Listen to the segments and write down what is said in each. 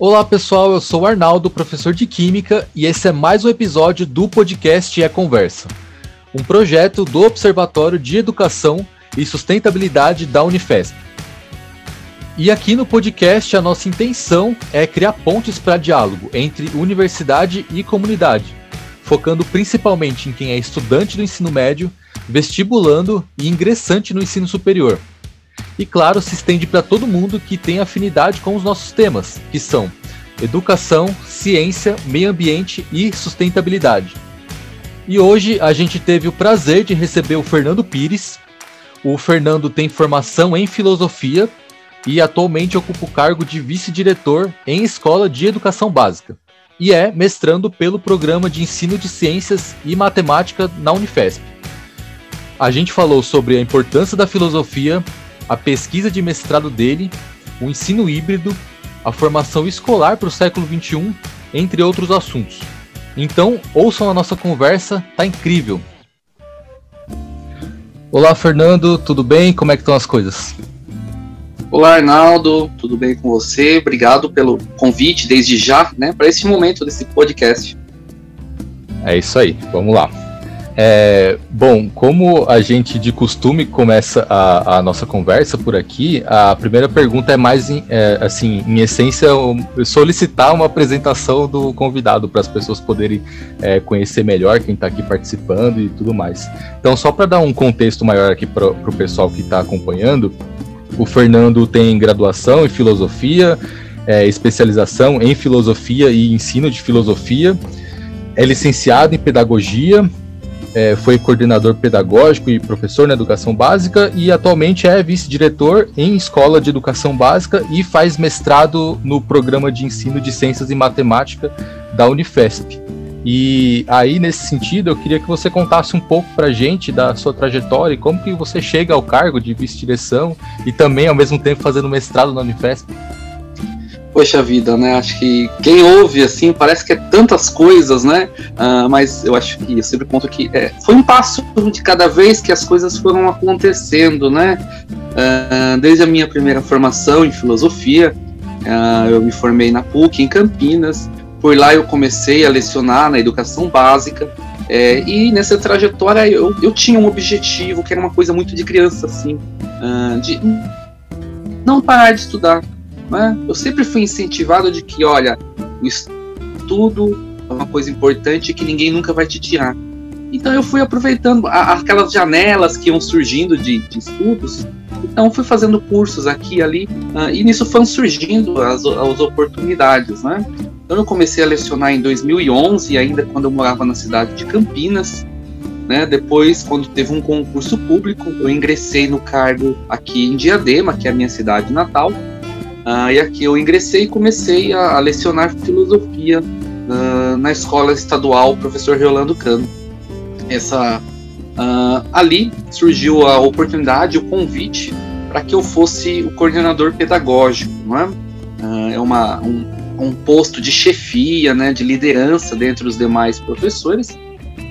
Olá pessoal, eu sou o Arnaldo, professor de Química, e esse é mais um episódio do podcast É Conversa, um projeto do Observatório de Educação e Sustentabilidade da Unifesp. E aqui no podcast a nossa intenção é criar pontes para diálogo entre universidade e comunidade, focando principalmente em quem é estudante do ensino médio, vestibulando e ingressante no ensino superior e, claro, se estende para todo mundo que tem afinidade com os nossos temas, que são educação, ciência, meio ambiente e sustentabilidade. E hoje a gente teve o prazer de receber o Fernando Pires. O Fernando tem formação em filosofia e atualmente ocupa o cargo de vice-diretor em escola de educação básica. E é mestrando pelo programa de ensino de ciências e matemática na Unifesp. A gente falou sobre a importância da filosofia a pesquisa de mestrado dele, o ensino híbrido, a formação escolar para o século XXI, entre outros assuntos. Então, ouçam a nossa conversa, tá incrível. Olá, Fernando, tudo bem? Como é que estão as coisas? Olá, Arnaldo, tudo bem com você? Obrigado pelo convite desde já, né, para esse momento desse podcast. É isso aí, vamos lá. É, bom, como a gente de costume começa a, a, nossa conversa por aqui, a primeira pergunta é mais, em, é, assim, em essência, solicitar uma apresentação do convidado para as pessoas poderem é, conhecer melhor quem está aqui participando e tudo mais. Então, só para dar um contexto maior aqui para o pessoal que está acompanhando, o Fernando tem graduação em filosofia, é, especialização em filosofia e ensino de filosofia, é licenciado em pedagogia é, foi coordenador pedagógico e professor na educação básica e atualmente é vice-diretor em escola de educação básica e faz mestrado no programa de ensino de ciências e matemática da Unifesp. E aí, nesse sentido, eu queria que você contasse um pouco para a gente da sua trajetória e como que você chega ao cargo de vice-direção e também, ao mesmo tempo, fazendo mestrado na Unifesp. Poxa vida, né? Acho que quem ouve assim parece que é tantas coisas, né? Uh, mas eu acho que eu sempre conto que é, foi um passo de cada vez que as coisas foram acontecendo, né? Uh, desde a minha primeira formação em filosofia, uh, eu me formei na PUC em Campinas. Por lá eu comecei a lecionar na educação básica. É, e nessa trajetória eu, eu tinha um objetivo que era uma coisa muito de criança, assim, de não parar de estudar, né? Eu sempre fui incentivado de que, olha, o estudo é uma coisa importante que ninguém nunca vai te tirar. Então eu fui aproveitando a, aquelas janelas que iam surgindo de, de, estudos. Então fui fazendo cursos aqui e ali uh, e nisso foram surgindo as, as oportunidades, né? Então eu comecei a lecionar em 2011, ainda quando eu morava na cidade de Campinas. Né? Depois, quando teve um concurso público, eu ingressei no cargo aqui em Diadema, que é a minha cidade natal, Uh, e aqui eu ingressei e comecei a, a lecionar filosofia uh, na escola estadual Professor Riolando Cano. Essa, uh, ali surgiu a oportunidade, o convite para que eu fosse o coordenador pedagógico. Não é? é uma, um, um posto de chefia, né, de liderança dentre os demais professores.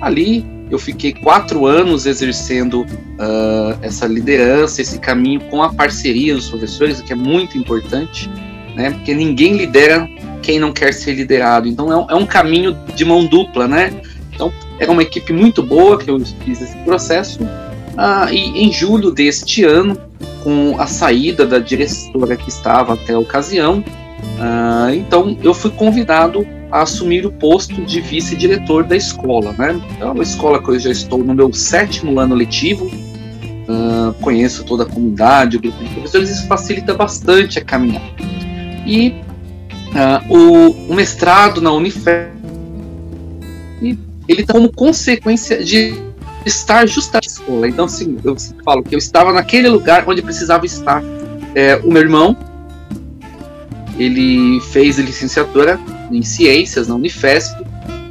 Ali eu fiquei quatro anos exercendo uh, essa liderança, esse caminho com a parceria dos professores, o que é muito importante, né? Porque ninguém lidera quem não quer ser liderado. Então é um, é um caminho de mão dupla, né? Então era uma equipe muito boa que eu fiz esse processo. Uh, e em julho deste ano, com a saída da diretora que estava até a ocasião, uh, então eu fui convidado a assumir o posto de vice-diretor da escola. Né? Então, é uma escola que eu já estou no meu sétimo ano letivo, uh, conheço toda a comunidade, o grupo de professores, isso facilita bastante a caminhada. E uh, o, o, mestrado na Unifesp, ele está como consequência de estar justamente na escola. Então, assim, eu falo que eu estava naquele lugar onde precisava estar. É, o meu irmão, ele fez licenciatura em ciências na Unifesp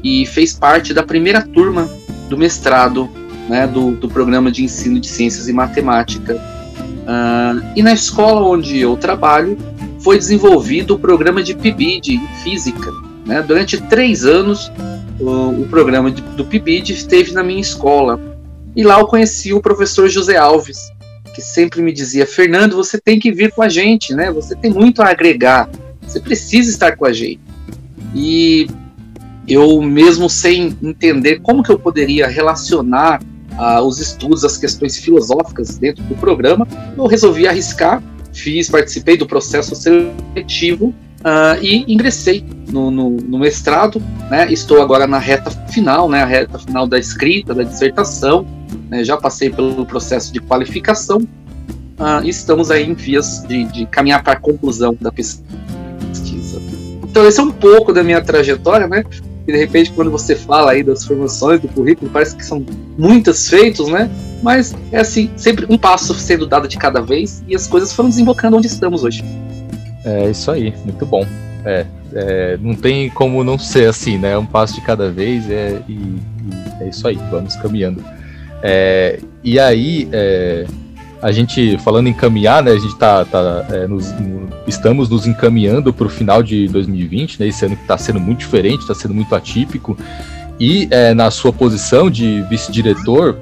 e fez parte da primeira turma do mestrado né, do, do programa de ensino de ciências e matemática. Uh, e na escola onde eu trabalho foi desenvolvido o programa de PIBID em física. Né? Durante três anos, o, o programa de, do PIBID esteve na minha escola. E lá eu conheci o professor José Alves, que sempre me dizia: Fernando, você tem que vir com a gente, né? Você tem muito a agregar. Você precisa estar com a gente. E eu mesmo sem entender como que eu poderia relacionar uh, os estudos, as questões filosóficas dentro do programa, eu resolvi arriscar, fiz, participei do processo seletivo uh, e ingressei no, no, no, mestrado, né? Estou agora na reta final, né? A reta final da escrita, da dissertação, né? já passei pelo processo de qualificação uh, e estamos aí em vias de, de caminhar para a conclusão da pesquisa. Então esse é um pouco da minha trajetória, né? E de repente quando você fala aí das formações do currículo, parece que são muitas feitos, né? Mas é assim, sempre um passo sendo dado de cada vez e as coisas foram desembocando onde estamos hoje. É isso aí, muito bom. É, é, não tem como não ser assim, né? Um passo de cada vez é, e, e é isso aí, vamos caminhando. É, e aí, é, a gente, falando em caminhar, né? A gente tá, tá é, nos, no, estamos nos encaminhando para o final de 2020, né? Esse ano que está sendo muito diferente, está sendo muito atípico. E é, na sua posição de vice-diretor,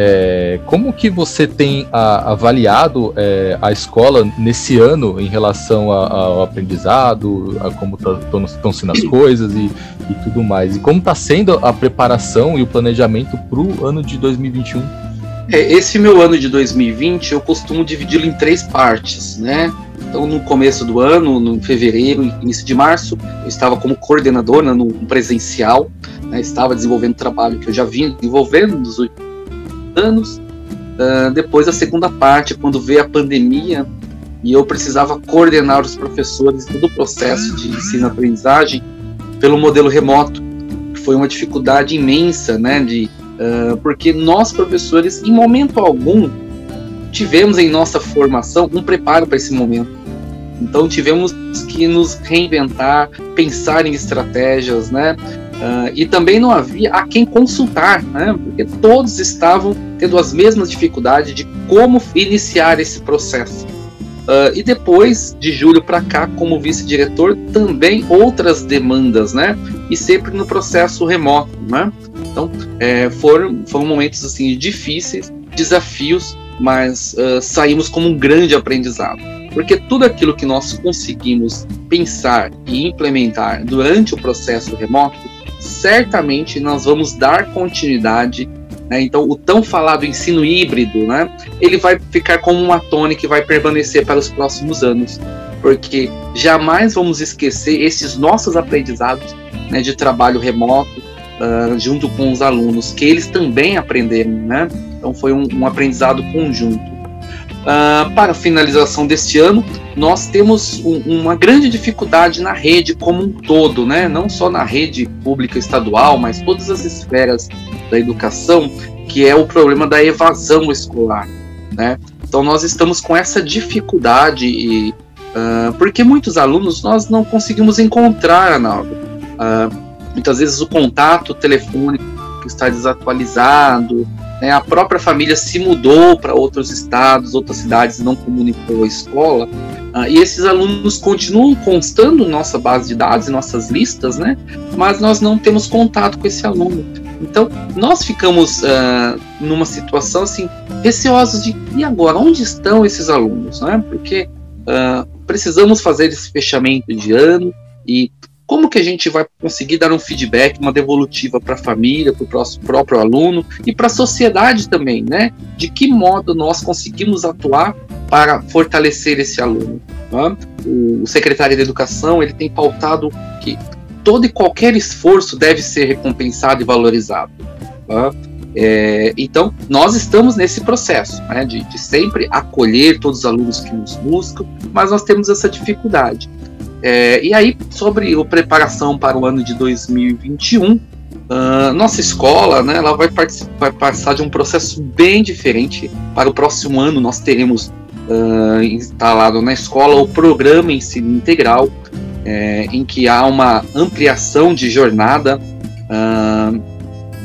é, como que você tem a, avaliado é, a escola nesse ano em relação a, ao aprendizado, a como estão tá, sendo as coisas e, e, tudo mais? E como está sendo a preparação e o planejamento para o ano de 2021? É, esse meu ano de 2020 eu costumo dividi-lo em três partes, né? Então, no começo do ano, no fevereiro, início de março, eu estava como coordenadora no presencial, né? estava desenvolvendo trabalho que eu já vinha desenvolvendo nos anos. Uh, depois a segunda parte, quando veio a pandemia e eu precisava coordenar os professores todo o processo de ensino-aprendizagem pelo modelo remoto, foi uma dificuldade imensa, né? De, uh, porque nós professores, em momento algum, tivemos em nossa formação um preparo para esse momento. Então tivemos que nos reinventar, pensar em estratégias, né? Uh, e também não havia a quem consultar, né? porque todos estavam tendo as mesmas dificuldades de como iniciar esse processo. Uh, e depois de julho para cá, como vice-diretor, também outras demandas, né? E sempre no processo remoto, né? Então, é, foram, foram momentos assim difíceis, desafios, mas uh, saímos como um grande aprendizado. Porque tudo aquilo que nós conseguimos pensar e implementar durante o processo remoto certamente nós vamos dar continuidade. Né? Então, o tão falado ensino híbrido, né? ele vai ficar como uma tônica que vai permanecer para os próximos anos, porque jamais vamos esquecer esses nossos aprendizados né, de trabalho remoto uh, junto com os alunos, que eles também aprenderam. Né? Então, foi um, um aprendizado conjunto. Uh, para a finalização deste ano, nós temos um, uma grande dificuldade na rede como um todo, né? não só na rede pública estadual, mas todas as esferas da educação, que é o problema da evasão escolar. Né? Então nós estamos com essa dificuldade, e, uh, porque muitos alunos nós não conseguimos encontrar, Arnaldo. Uh, muitas vezes o contato telefônico está desatualizado, né, a própria família se mudou para outros estados, outras cidades, não comunicou a escola, uh, e esses alunos continuam constando nossa base de dados nossas listas, né, mas nós não temos contato com esse aluno. Então, nós ficamos uh, numa situação assim, receosos de e agora, onde estão esses alunos? Né? Porque uh, precisamos fazer esse fechamento de ano e como que a gente vai conseguir dar um feedback, uma devolutiva para a família, para o próprio aluno e para a sociedade também, né? De que modo nós conseguimos atuar para fortalecer esse aluno? Tá? O secretário de Educação ele tem pautado que todo e qualquer esforço deve ser recompensado e valorizado. Tá? É, então, nós estamos nesse processo né, de, de sempre acolher todos os alunos que nos buscam, mas nós temos essa dificuldade. É, e aí, sobre a preparação para o ano de 2021, uh, ah, nossa escola né, ela vai, vai, passar de um processo bem diferente. Para o próximo ano, nós teremos uh, instalado na escola o programa ensino integral, é, em que há uma ampliação de jornada. Uh,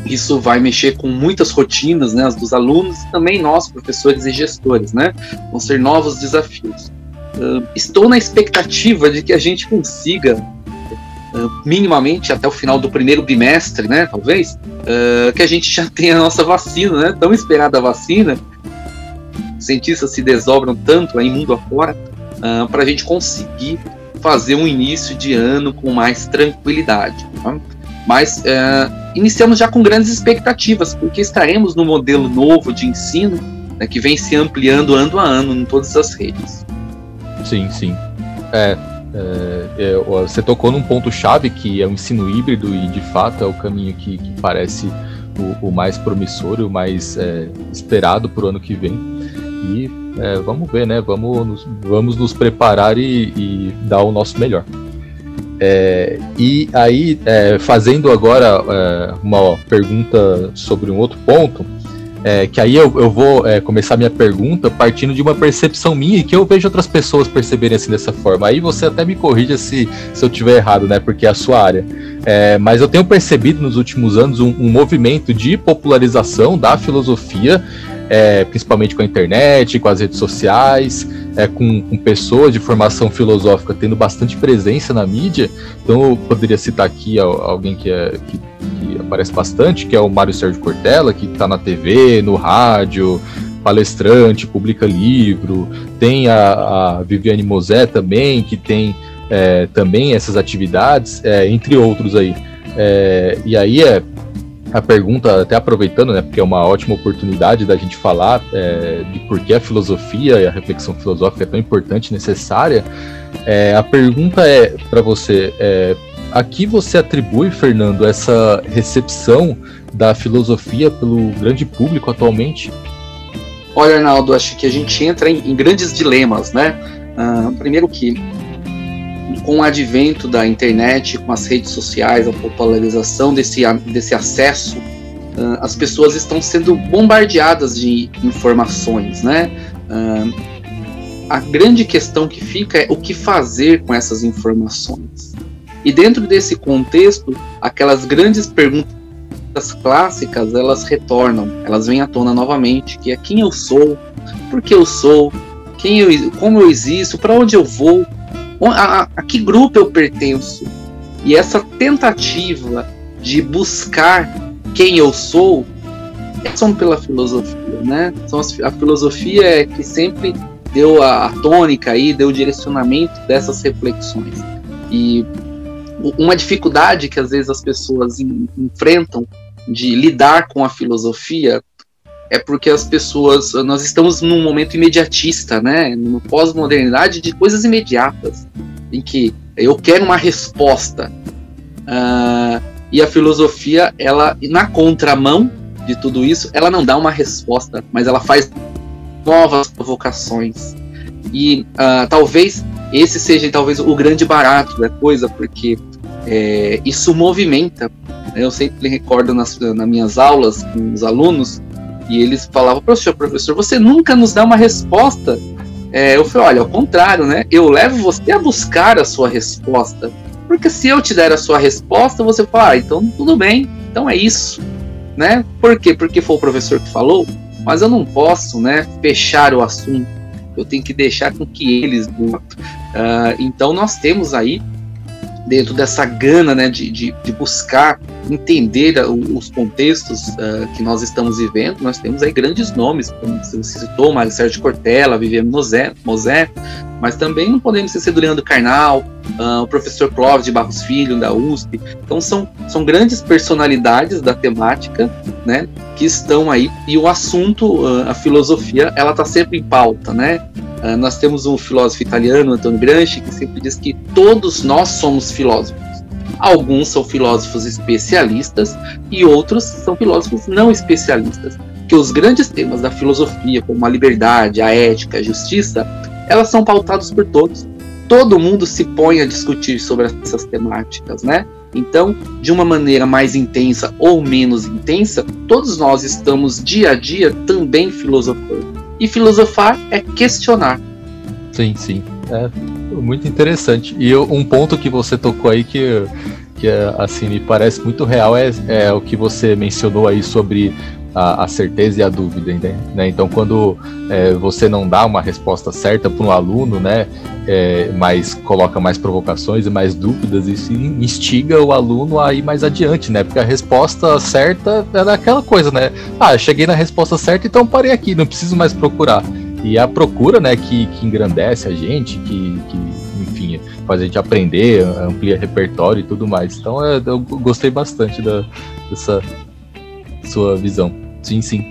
isso vai mexer com muitas rotinas né, dos alunos e também nós, professores e gestores. Né? Vão ser novos desafios. Uh, estou na expectativa de que a gente consiga, minimamente até o final do primeiro bimestre, né, talvez, uh, que a gente já tenha a nossa vacina, né, tão esperada a vacina. Os cientistas se desdobram tanto aí mundo afora para a gente conseguir fazer um início de ano com mais tranquilidade. Tá? Mas iniciamos já com grandes expectativas, porque estaremos no modelo novo de ensino né, que vem se ampliando ano a ano em todas as redes. Sim, sim. É, é, é, você tocou num ponto-chave que é o ensino híbrido e de fato é o caminho que, que parece o, o, mais promissor e o mais é, esperado para o ano que vem. E é, vamos ver, né? Vamos nos, vamos nos preparar e, e dar o nosso melhor. É, e aí, é, fazendo agora é, uma pergunta sobre um outro ponto, é, que aí eu, eu vou é, começar minha pergunta partindo de uma percepção minha e que eu vejo outras pessoas perceberem assim dessa forma. Aí você até me corrija se, se eu tiver errado, né? Porque é a sua área. É, mas eu tenho percebido nos últimos anos um, um movimento de popularização da filosofia é, principalmente com a internet, com as redes sociais, é, com, com, pessoas de formação filosófica tendo bastante presença na mídia. Então eu poderia citar aqui alguém que, é, que, que aparece bastante, que é o Mário Sérgio Cortella, que está na TV, no rádio, palestrante, publica livro. Tem a, a Viviane Mosé também, que tem é, também essas atividades, é, entre outros aí. É, e aí é a pergunta, até aproveitando, né, porque é uma ótima oportunidade da gente falar é, de por que a filosofia e a reflexão filosófica é tão importante e necessária. É, a pergunta é para você: é, a que você atribui, Fernando, essa recepção da filosofia pelo grande público atualmente? Olha, Arnaldo, acho que a gente entra em, em grandes dilemas, né? Uh, primeiro que com o advento da internet, com as redes sociais, a popularização desse, desse acesso, uh, as pessoas estão sendo bombardeadas de informações, né? Uh, a grande questão que fica é o que fazer com essas informações. E dentro desse contexto, aquelas grandes perguntas clássicas, elas retornam, elas vêm à tona novamente, que é quem eu sou, por que eu sou, quem eu, como eu existo, para onde eu vou, a, a, que grupo eu pertenço. E essa tentativa de buscar quem eu sou são pela filosofia, né? As, a filosofia é que sempre deu a, a tônica aí, deu o direcionamento dessas reflexões. E uma dificuldade que às vezes as pessoas enfrentam de lidar com a filosofia é porque as pessoas, nós estamos num momento imediatista, né? Numa pós-modernidade de coisas imediatas, em que eu quero uma resposta. Uh, e a filosofia, ela, na contramão de tudo isso, ela não dá uma resposta, mas ela faz novas provocações. E uh, talvez esse seja talvez o grande barato da coisa, porque é, isso movimenta. Eu sempre recordo nas, nas minhas aulas com os alunos e eles falavam, professor, professor, você nunca nos dá uma resposta. É, eu falei, olha, ao contrário, né? Eu levo você a buscar a sua resposta. Porque se eu te der a sua resposta, você fala, ah, então tudo bem, então é isso. Né? Por quê? Porque foi o professor que falou, mas eu não posso né, fechar o assunto. Eu tenho que deixar com que eles. Uh, então nós temos aí dentro dessa gana né, de, de, de buscar entender os contextos uh, que nós estamos vivendo, nós temos aí grandes nomes, como você citou, Mário Sérgio Cortella, Viviane Mosé, Mosé, mas também não podemos esquecer do Leandro Carnal, uh, o professor Clóvis de Barros Filho, da USP. Então são, são grandes personalidades da temática né, que estão aí, e o assunto, uh, a filosofia, ela está sempre em pauta, né? Uh, nós temos um filósofo italiano, Antonio Gramsci, que sempre diz que todos nós somos filósofos. Alguns são filósofos especialistas e outros são filósofos não especialistas. Que os grandes temas da filosofia, como a liberdade, a ética, a justiça, elas são pautados por todos. Todo mundo se põe a discutir sobre essas temáticas, né? Então, de uma maneira mais intensa ou menos intensa, todos nós estamos dia a dia também filosofando. E filosofar é questionar. Sim, sim. É muito interessante. E eu, um ponto que você tocou aí que, que assim me parece muito real é, é o que você mencionou aí sobre a, a, certeza e a dúvida, né? Então, quando é, você não dá uma resposta certa para um aluno, né, é, mas coloca mais provocações e mais dúvidas, isso instiga o aluno a ir mais adiante, né? Porque a resposta certa era aquela coisa, né? Ah, cheguei na resposta certa, então parei aqui, não preciso mais procurar. E a procura, né, que, que engrandece a gente, que, que enfim, faz a gente aprender, amplia repertório e tudo mais. Então é, eu gostei bastante da, dessa sua visão. Sim, sim.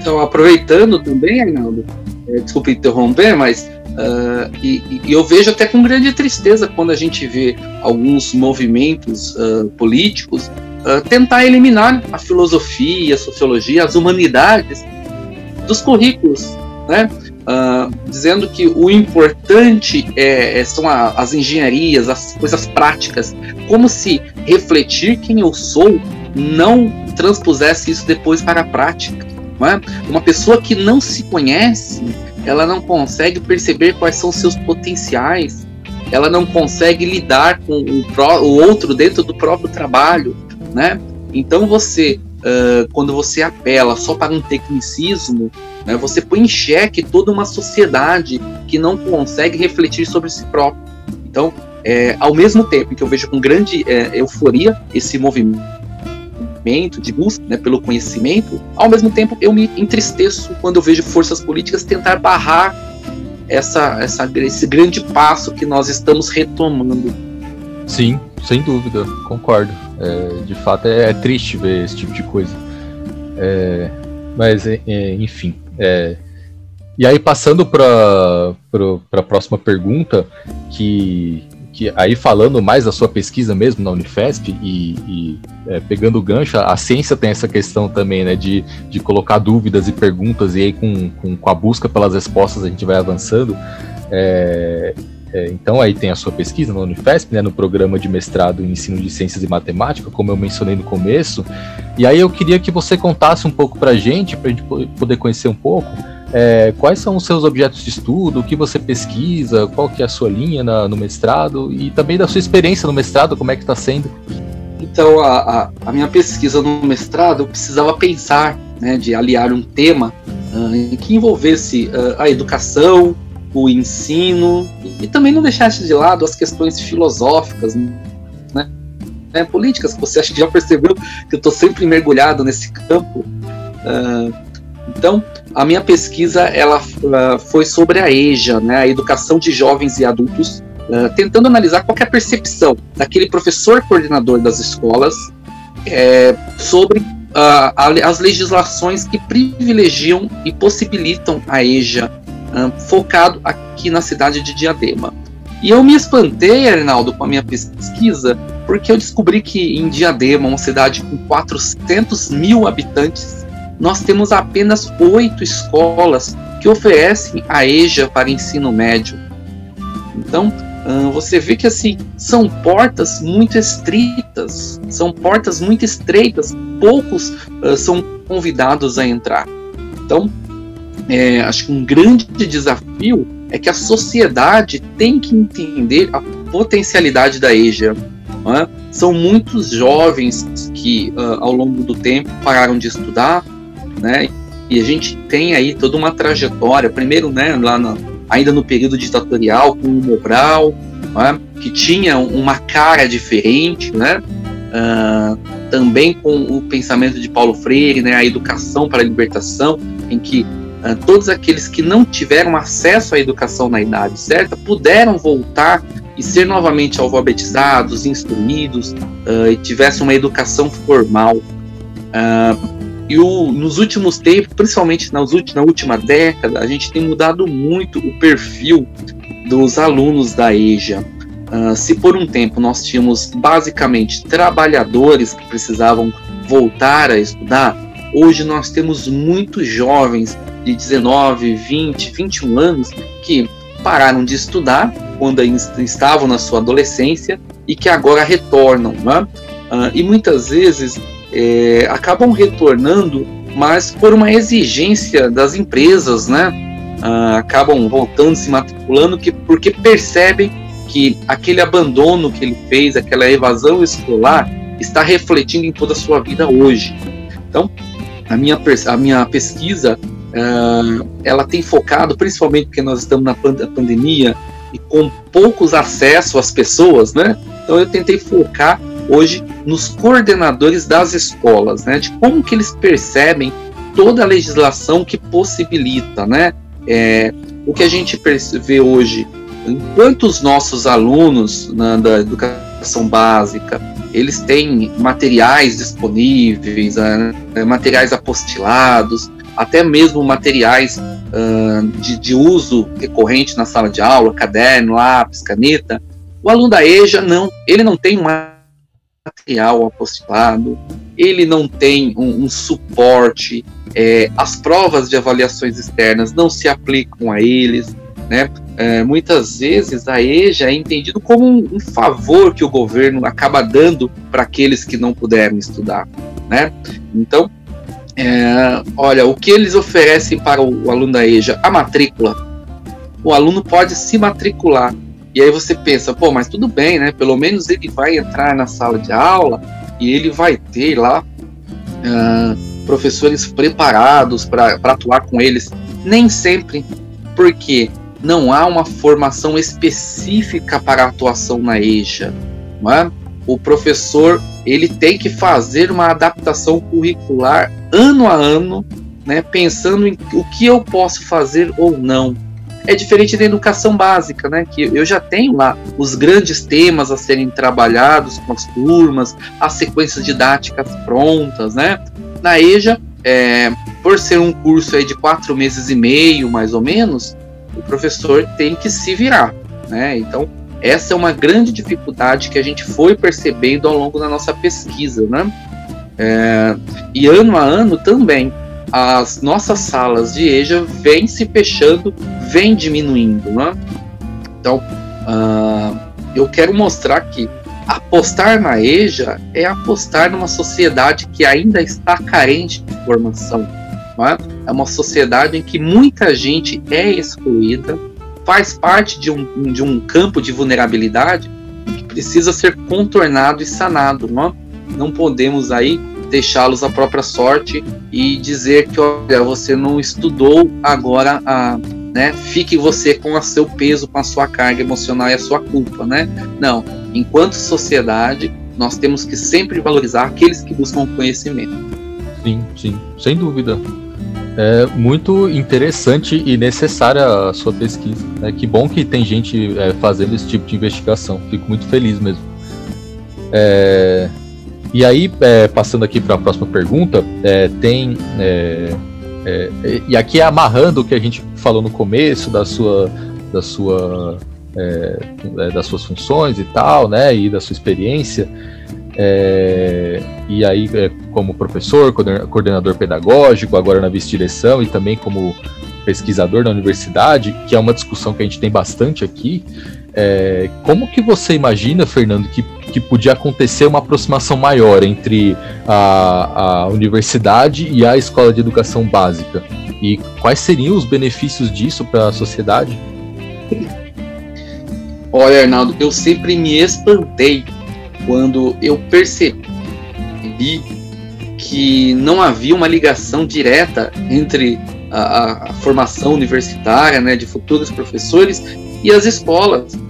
Então, aproveitando também, Arnaldo, é, desculpe interromper, mas uh, e, e, eu vejo até com grande tristeza quando a gente vê alguns movimentos uh, políticos uh, tentar eliminar a filosofia, a sociologia, as humanidades dos currículos, né? Dizendo que o importante é, é, são a, as engenharias, as coisas práticas, como se refletir quem eu sou não transpusesse isso depois para a prática. É? Uma pessoa que não se conhece, ela não consegue perceber quais são seus potenciais, ela não consegue lidar com o, o outro dentro do próprio trabalho, né? Então você, uh, quando você apela só para um tecnicismo, né, você põe em xeque toda uma sociedade que não consegue refletir sobre si próprio. Então, é, ao mesmo tempo que eu vejo com grande é, euforia esse movimento de busca né, pelo conhecimento, ao mesmo tempo eu me entristeço quando eu vejo forças políticas tentar barrar essa, essa, esse grande passo que nós estamos retomando. Sim, sem dúvida, concordo. É, de fato é, é, triste ver esse tipo de coisa. É, mas, é, é, enfim. É, e aí, passando para a próxima pergunta, que que aí falando mais da sua pesquisa mesmo na Unifesp e, e é, pegando o gancho, a ciência tem essa questão também, né, de, de colocar dúvidas e perguntas e aí com, com, com a busca pelas respostas a gente vai avançando. É, é, então aí tem a sua pesquisa na Unifesp, né, no programa de mestrado em ensino de ciências e matemática, como eu mencionei no começo. E aí eu queria que você contasse um pouco para gente, para a gente poder conhecer um pouco é, quais são os seus objetos de estudo, o que você pesquisa, qual que é a sua linha na, no mestrado e também da sua experiência no mestrado, como é que está sendo? Então, a, a, a, minha pesquisa no mestrado, eu precisava pensar, né, de aliar um tema uh, que envolvesse uh, a educação, o ensino e, e, também não deixasse de lado as questões filosóficas, né, né políticas, você acha que já percebeu que eu estou sempre mergulhado nesse campo. Uh, então, a minha pesquisa ela foi sobre a EJA, né, a educação de jovens e adultos, uh, tentando analisar qual é a percepção daquele professor coordenador das escolas é, sobre uh, as legislações que privilegiam e possibilitam a EJA, focado aqui na cidade de Diadema. E eu me espantei, Arnaldo, com a minha pesquisa, porque eu descobri que em Diadema, uma cidade com 400 mil habitantes, nós temos apenas oito escolas que oferecem a EJA para ensino médio. Então, você vê que assim são portas muito estritas, são portas muito estreitas, poucos uh, são convidados a entrar. Então, é, acho que um grande desafio é que a sociedade tem que entender a potencialidade da EJA. É? São muitos jovens que, uh, ao longo do tempo, pararam de estudar, né? E a gente tem aí toda uma trajetória, primeiro, né, lá no, ainda no período ditatorial, com o Mobral, né, que tinha uma cara diferente, né? Uh, também com o pensamento de Paulo Freire, né, a educação para a libertação, em que uh, todos aqueles que não tiveram acesso à educação na idade certa puderam voltar e ser novamente alfabetizados, instruídos uh, e tivessem uma educação formal. Uh, e o, nos últimos tempos, principalmente nas na última década, a gente tem mudado muito o perfil dos alunos da EJA. Uh, se por um tempo nós tínhamos basicamente trabalhadores que precisavam voltar a estudar, hoje nós temos muitos jovens de 19, 20, 21 anos que pararam de estudar quando estavam na sua adolescência e que agora retornam. Né? Uh, e muitas vezes é, acabam retornando, mas por uma exigência das empresas, né? Ah, acabam voltando, se matriculando, que, porque percebem que aquele abandono que ele fez, aquela evasão escolar, está refletindo em toda a sua vida hoje. Então, a minha, a minha pesquisa uh, ela tem focado, principalmente porque nós estamos na pandemia e com poucos acessos às pessoas, né? Então eu tentei focar hoje nos coordenadores das escolas, né, de como que eles percebem toda a legislação que possibilita, né, é, o que a gente vê hoje enquanto os nossos alunos na, da educação básica eles têm materiais disponíveis, uh, materiais apostilados, até mesmo materiais uh, de, de, uso recorrente na sala de aula, caderno, lápis, caneta. O aluno da EJA não, ele não tem material apostilado, ele não tem um, um suporte, é, as provas de avaliações externas não se aplicam a eles, né? É, muitas vezes a EJA é entendido como um, um favor que o governo acaba dando para aqueles que não puderam estudar, né? Então, é, olha, o que eles oferecem para o, o aluno da EJA? A matrícula. O aluno pode se matricular. E aí você pensa, pô, mas tudo bem, né? Pelo menos ele vai entrar na sala de aula e ele vai ter lá uh, professores preparados para atuar com eles. Nem sempre, porque não há uma formação específica para atuação na EJA. Não é? O professor ele tem que fazer uma adaptação curricular ano a ano, né, pensando em o que eu posso fazer ou não. É diferente da educação básica, né, que eu já tenho lá os grandes temas a serem trabalhados com as turmas, as sequências didáticas prontas, né. Na EJA, é, por ser um curso aí de quatro meses e meio, mais ou menos, o professor tem que se virar, né? Então, essa é uma grande dificuldade que a gente foi percebendo ao longo da nossa pesquisa, né? É, e ano a ano também, as nossas salas de EJA vêm se fechando, vêm diminuindo, né? Então, uh, eu quero mostrar que apostar na EJA é apostar numa sociedade que ainda está carente de informação é? é uma sociedade em que muita gente é excluída, faz parte de um, de um campo de vulnerabilidade que precisa ser contornado e sanado. Não, é? não podemos aí deixá-los à própria sorte e dizer que olha, você não estudou, agora a, né, fique você com o seu peso, com a sua carga emocional e a sua culpa, né? Não, enquanto sociedade, nós temos que sempre valorizar aqueles que buscam conhecimento. Sim, sim, sem dúvida. É muito interessante e necessária a sua pesquisa. Né? Que bom que tem gente é, fazendo esse tipo de investigação. Fico muito feliz mesmo. É, e aí, é, passando aqui para a próxima pergunta, é, tem. É, é, e aqui é amarrando o que a gente falou no começo da sua. Da sua das suas funções e tal, né, e da sua experiência. É, e aí, como professor, coordenador pedagógico, agora na vice-direção e também como pesquisador na universidade, que é uma discussão que a gente tem bastante aqui. É, como que você imagina, Fernando, que, que podia acontecer uma aproximação maior entre a, a universidade e a escola de educação básica? E quais seriam os benefícios disso para a sociedade? Olha, Arnaldo, eu sempre me espantei quando eu percebi que não havia uma ligação direta entre a, a formação universitária né, de futuros professores e as escolas.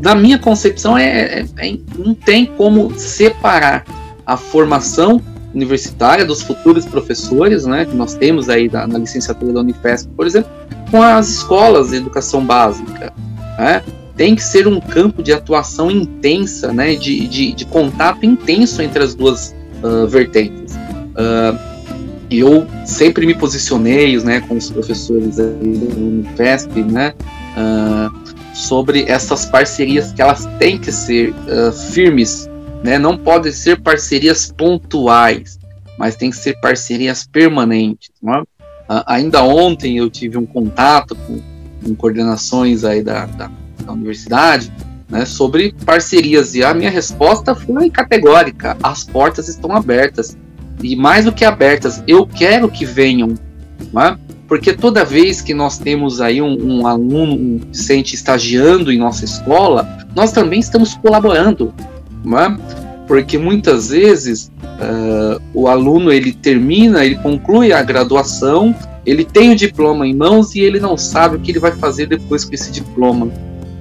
Na minha concepção, é, é, é, não tem como separar a formação universitária dos futuros professores, né, que nós temos aí na, na licenciatura da Unifesp, por exemplo, com as escolas de educação básica. Né? tem que ser um campo de atuação intensa, né, de, de, de contato intenso entre as duas uh, vertentes. Uh, eu sempre me posicionei, né, com os professores da Unifesp, né, uh, sobre essas parcerias que elas têm que ser firmes, né, não podem ser parcerias pontuais, mas tem que ser parcerias permanentes. Né? ainda ontem eu tive um contato com, com coordenações aí da, da da universidade né, sobre parcerias. E a minha resposta foi categórica: as portas estão abertas. E mais do que abertas, eu quero que venham. Né, porque toda vez que nós temos aí um, um aluno, um docente estagiando em nossa escola, nós também estamos colaborando. Né? Porque muitas vezes uh, o aluno ele termina, ele conclui a graduação, ele tem o diploma em mãos e ele não sabe o que ele vai fazer depois com esse diploma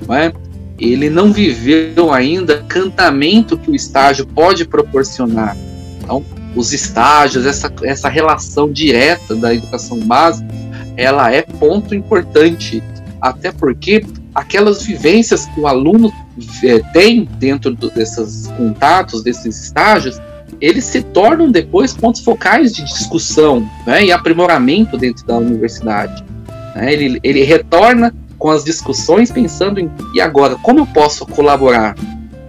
não é? ele não viveu ainda o cantamento que o estágio pode proporcionar. Então, os estágios, essa, essa relação direta da educação básica, ela é ponto importante, até porque aquelas vivências que o aluno é, tem dentro do, desses contatos, desses estágios, eles se tornam depois pontos focais de discussão né, e aprimoramento dentro da universidade. Né? Ele, ele retorna com as discussões pensando em e agora, como eu posso colaborar?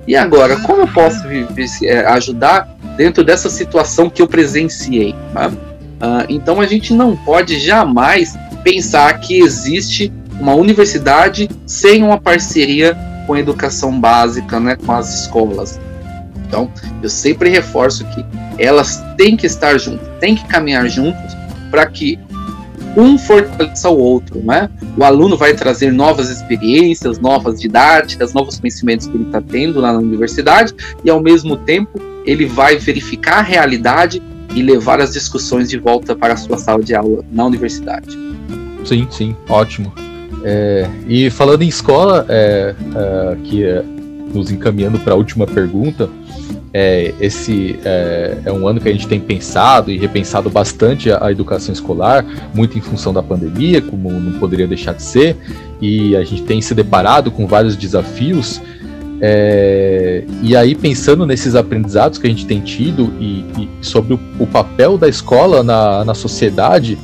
E agora, como eu posso viver, é, ajudar dentro dessa situação que eu presenciei? Tá? Uh, então a gente não pode jamais pensar que existe uma universidade sem uma parceria com a educação básica, né, com as escolas. Então, eu sempre reforço que elas têm que estar juntas, têm que caminhar juntos para que um fortaleça o outro, né? O aluno vai trazer novas experiências, novas didáticas, novos conhecimentos que ele está tendo lá na universidade e, ao mesmo tempo, ele vai verificar a realidade e levar as discussões de volta para a sua sala de aula na universidade. Sim, sim, ótimo. É, e falando em escola, é, é, que é, nos encaminhando para a última pergunta, é, esse é, é, um ano que a gente tem pensado e repensado bastante a, a, educação escolar, muito em função da pandemia, como não poderia deixar de ser, e a gente tem se deparado com vários desafios. É, e aí, pensando nesses aprendizados que a gente tem tido e, e sobre o, o, papel da escola na, na sociedade,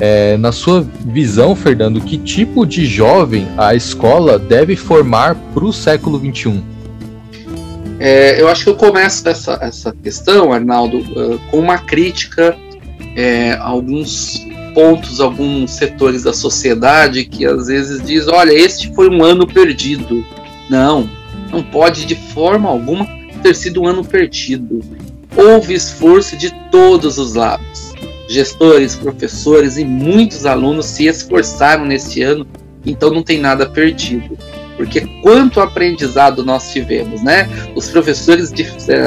é, na sua visão, Fernando, que tipo de jovem a escola deve formar para o século XXI? É, eu acho que eu começo essa, essa questão, Arnaldo, uh, com uma crítica é, a alguns pontos, alguns setores da sociedade que às vezes diz, olha, este foi um ano perdido. Não, não pode de forma alguma ter sido um ano perdido. Houve esforço de todos os lados. Gestores, professores e muitos alunos se esforçaram neste ano, então não tem nada perdido porque quanto aprendizado nós tivemos, né? Os professores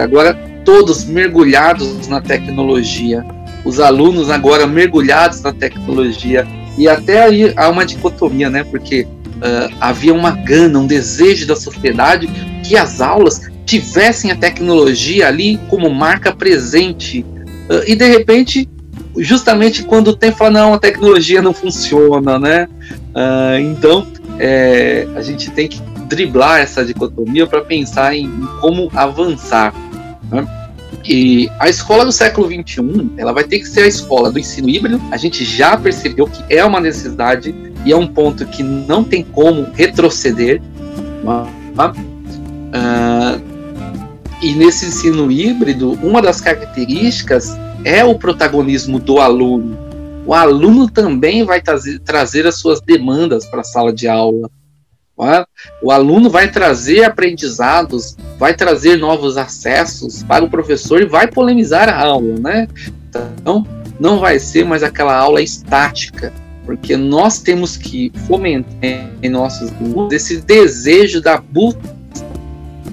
agora todos mergulhados na tecnologia, os alunos agora mergulhados na tecnologia e até aí há uma dicotomia, né? Porque uh, havia uma gana, um desejo da sociedade que as aulas tivessem a tecnologia ali como marca presente uh, e de repente justamente quando o tempo fala não a tecnologia não funciona, né? Uh, então é, a gente tem que driblar essa dicotomia para pensar em, em, como avançar. Né? E a escola do século XXI, ela vai ter que ser a escola do ensino híbrido. A gente já percebeu que é uma necessidade e é um ponto que não tem como retroceder. Uh, e nesse ensino híbrido, uma das características é o protagonismo do aluno o aluno também vai trazer, as suas demandas para a sala de aula. O aluno vai trazer aprendizados, vai trazer novos acessos para o professor e vai polemizar a aula, né? Então, não vai ser mais aquela aula estática, porque nós temos que fomentar em nossos alunos esse desejo da busca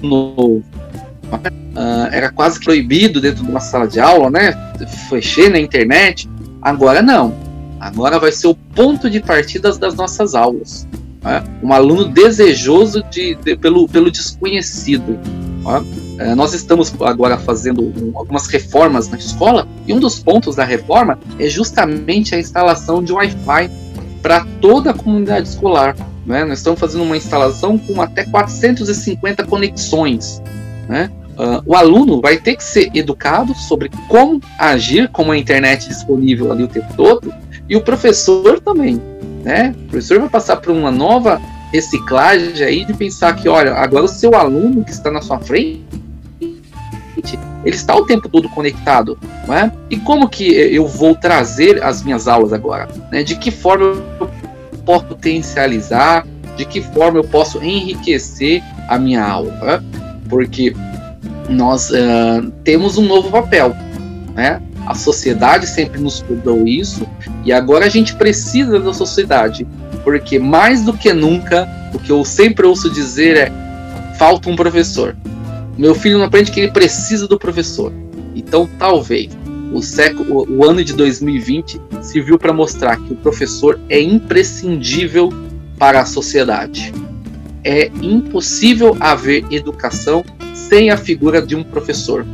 novo. Uh, era quase proibido dentro de uma sala de aula, né? Fechei na internet, Agora não. Agora vai ser o ponto de partida das nossas aulas. Né? Um aluno desejoso de, de, pelo, pelo desconhecido. Né? Nós estamos agora fazendo um, algumas reformas na escola e um dos pontos da reforma é justamente a instalação de Wi-Fi para toda a comunidade escolar. Né? Nós estamos fazendo uma instalação com até 450 conexões. Né? Uh, o aluno vai ter que ser educado sobre como agir com a internet disponível ali o tempo todo, e o professor também. Né? O professor vai passar por uma nova reciclagem aí de pensar que, olha, agora o seu aluno que está na sua frente, ele está o tempo todo conectado, não é? E como que eu vou trazer as minhas aulas agora? Né? De que forma eu posso potencializar? De que forma eu posso enriquecer a minha aula? Né? Porque nós uh, temos um novo papel, né? A sociedade sempre nos cuidou isso e agora a gente precisa da sociedade, porque mais do que nunca, o que eu sempre ouço dizer é: falta um professor. Meu filho não aprende que ele precisa do professor. Então, talvez o, século, o ano de 2020 serviu para mostrar que o professor é imprescindível para a sociedade. É impossível haver educação sem a figura de um professor.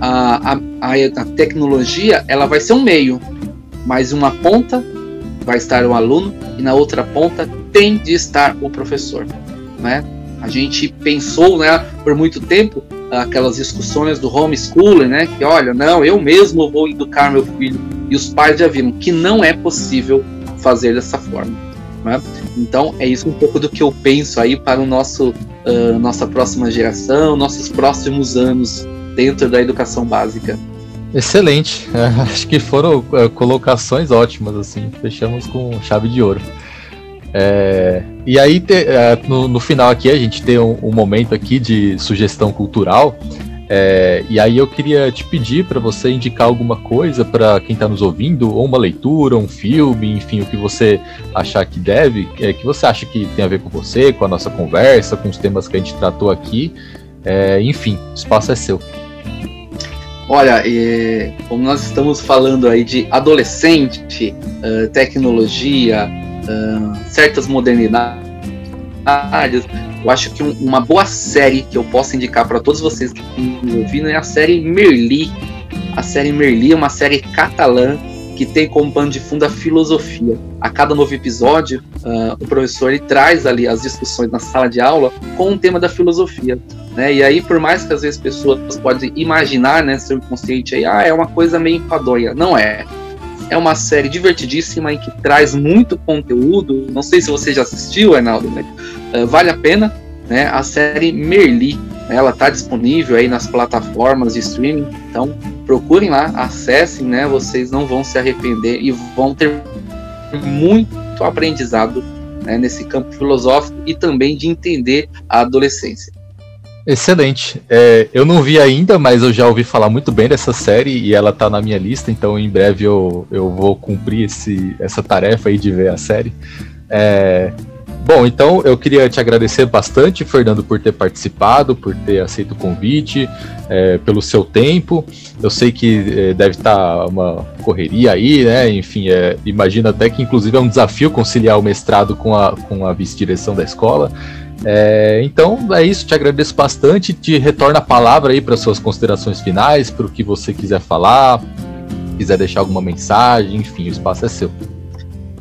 A, a, a, tecnologia ela vai ser um meio, mas uma ponta vai estar o aluno e na outra ponta tem de estar o professor, né? A gente pensou, né, por muito tempo, aquelas discussões do homeschooling, né, que olha, não, eu mesmo vou educar meu filho, e os pais já viram que não é possível fazer dessa forma. Né? Então é isso um pouco do que eu penso aí para o nosso uh, nossa próxima geração, nossos próximos anos dentro da educação básica. Excelente, acho que foram uh, colocações ótimas assim, fechamos com chave de ouro. É, e aí, te, é, no, no, final aqui, a gente tem um, um momento aqui de sugestão cultural. É, e aí eu queria te pedir para você indicar alguma coisa para quem está nos ouvindo, ou uma leitura, um filme, enfim, o que você achar que deve, é, que você acha que tem a ver com você, com a nossa conversa, com os temas que a gente tratou aqui. É, enfim, o espaço é seu. Olha, é, como nós estamos falando aí de adolescente, uh, tecnologia, uh, certas modernidades, eu acho que um, uma boa série que eu posso indicar para todos vocês que estão ouvindo é a série Merli. A série Merli é uma série catalã que tem como pano de fundo a filosofia. A cada novo episódio, uh, o professor ele traz ali as discussões na sala de aula com o tema da filosofia. Né? E aí, por mais que às vezes pessoas podem imaginar, né, seu inconsciente aí, ah, é uma coisa meio enfadonha. Não é. É uma série divertidíssima e que traz muito conteúdo. Não sei se você já assistiu, Arnaldo, né? Uh, vale a pena, né? A série Merli, ela está disponível aí nas plataformas de streaming. Então, procurem lá, acessem, né? Vocês não vão se arrepender e vão ter muito aprendizado né, nesse campo filosófico e também de entender a adolescência. Excelente. É, eu não vi ainda, mas eu já ouvi falar muito bem dessa série e ela tá na minha lista, então em breve eu, eu vou cumprir esse, essa tarefa aí de ver a série. É, bom, então eu queria te agradecer bastante, Fernando, por ter participado, por ter aceito o convite, é, pelo seu tempo. Eu sei que é, deve estar tá uma correria aí, né? Enfim, é, imagino até que inclusive é um desafio conciliar o mestrado com a, com a vice-direção da escola. É, então é isso, te agradeço bastante. Te retorno a palavra aí para suas considerações finais, para o que você quiser falar, quiser deixar alguma mensagem, enfim, o espaço é seu.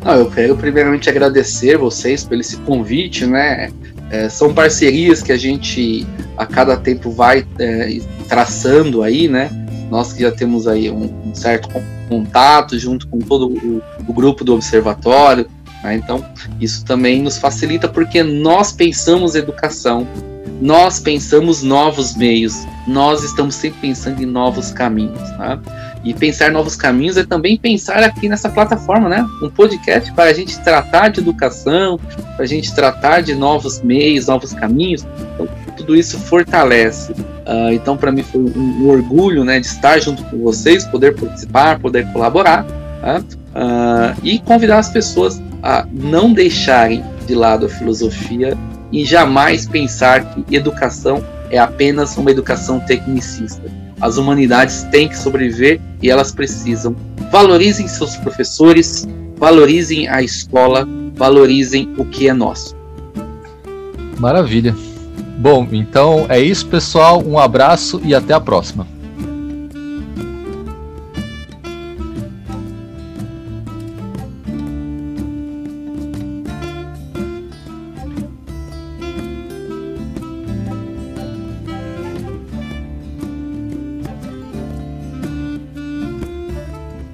Não, eu quero primeiramente agradecer vocês pelo esse convite, né? É, são parcerias que a gente a cada tempo vai é, traçando aí, né? Nós que já temos aí um, um certo contato junto com todo o, o grupo do observatório, né? Então, isso também nos facilita porque nós pensamos educação, nós pensamos novos meios, nós estamos sempre pensando em novos caminhos. Tá? E pensar novos caminhos é também pensar aqui nessa plataforma, né? Um podcast para a gente tratar de educação, para a gente tratar de novos meios, novos caminhos. Então, tudo isso fortalece. Uh, então, para mim foi um, um, orgulho, né, de estar junto com vocês, poder participar, poder colaborar, uh, e convidar as pessoas a não deixarem de lado a filosofia e jamais pensar que educação é apenas uma educação tecnicista. As humanidades têm que sobreviver e elas precisam. Valorizem seus professores, valorizem a escola, valorizem o que é nosso. Maravilha. Bom, então é isso, pessoal. Um abraço e até a próxima.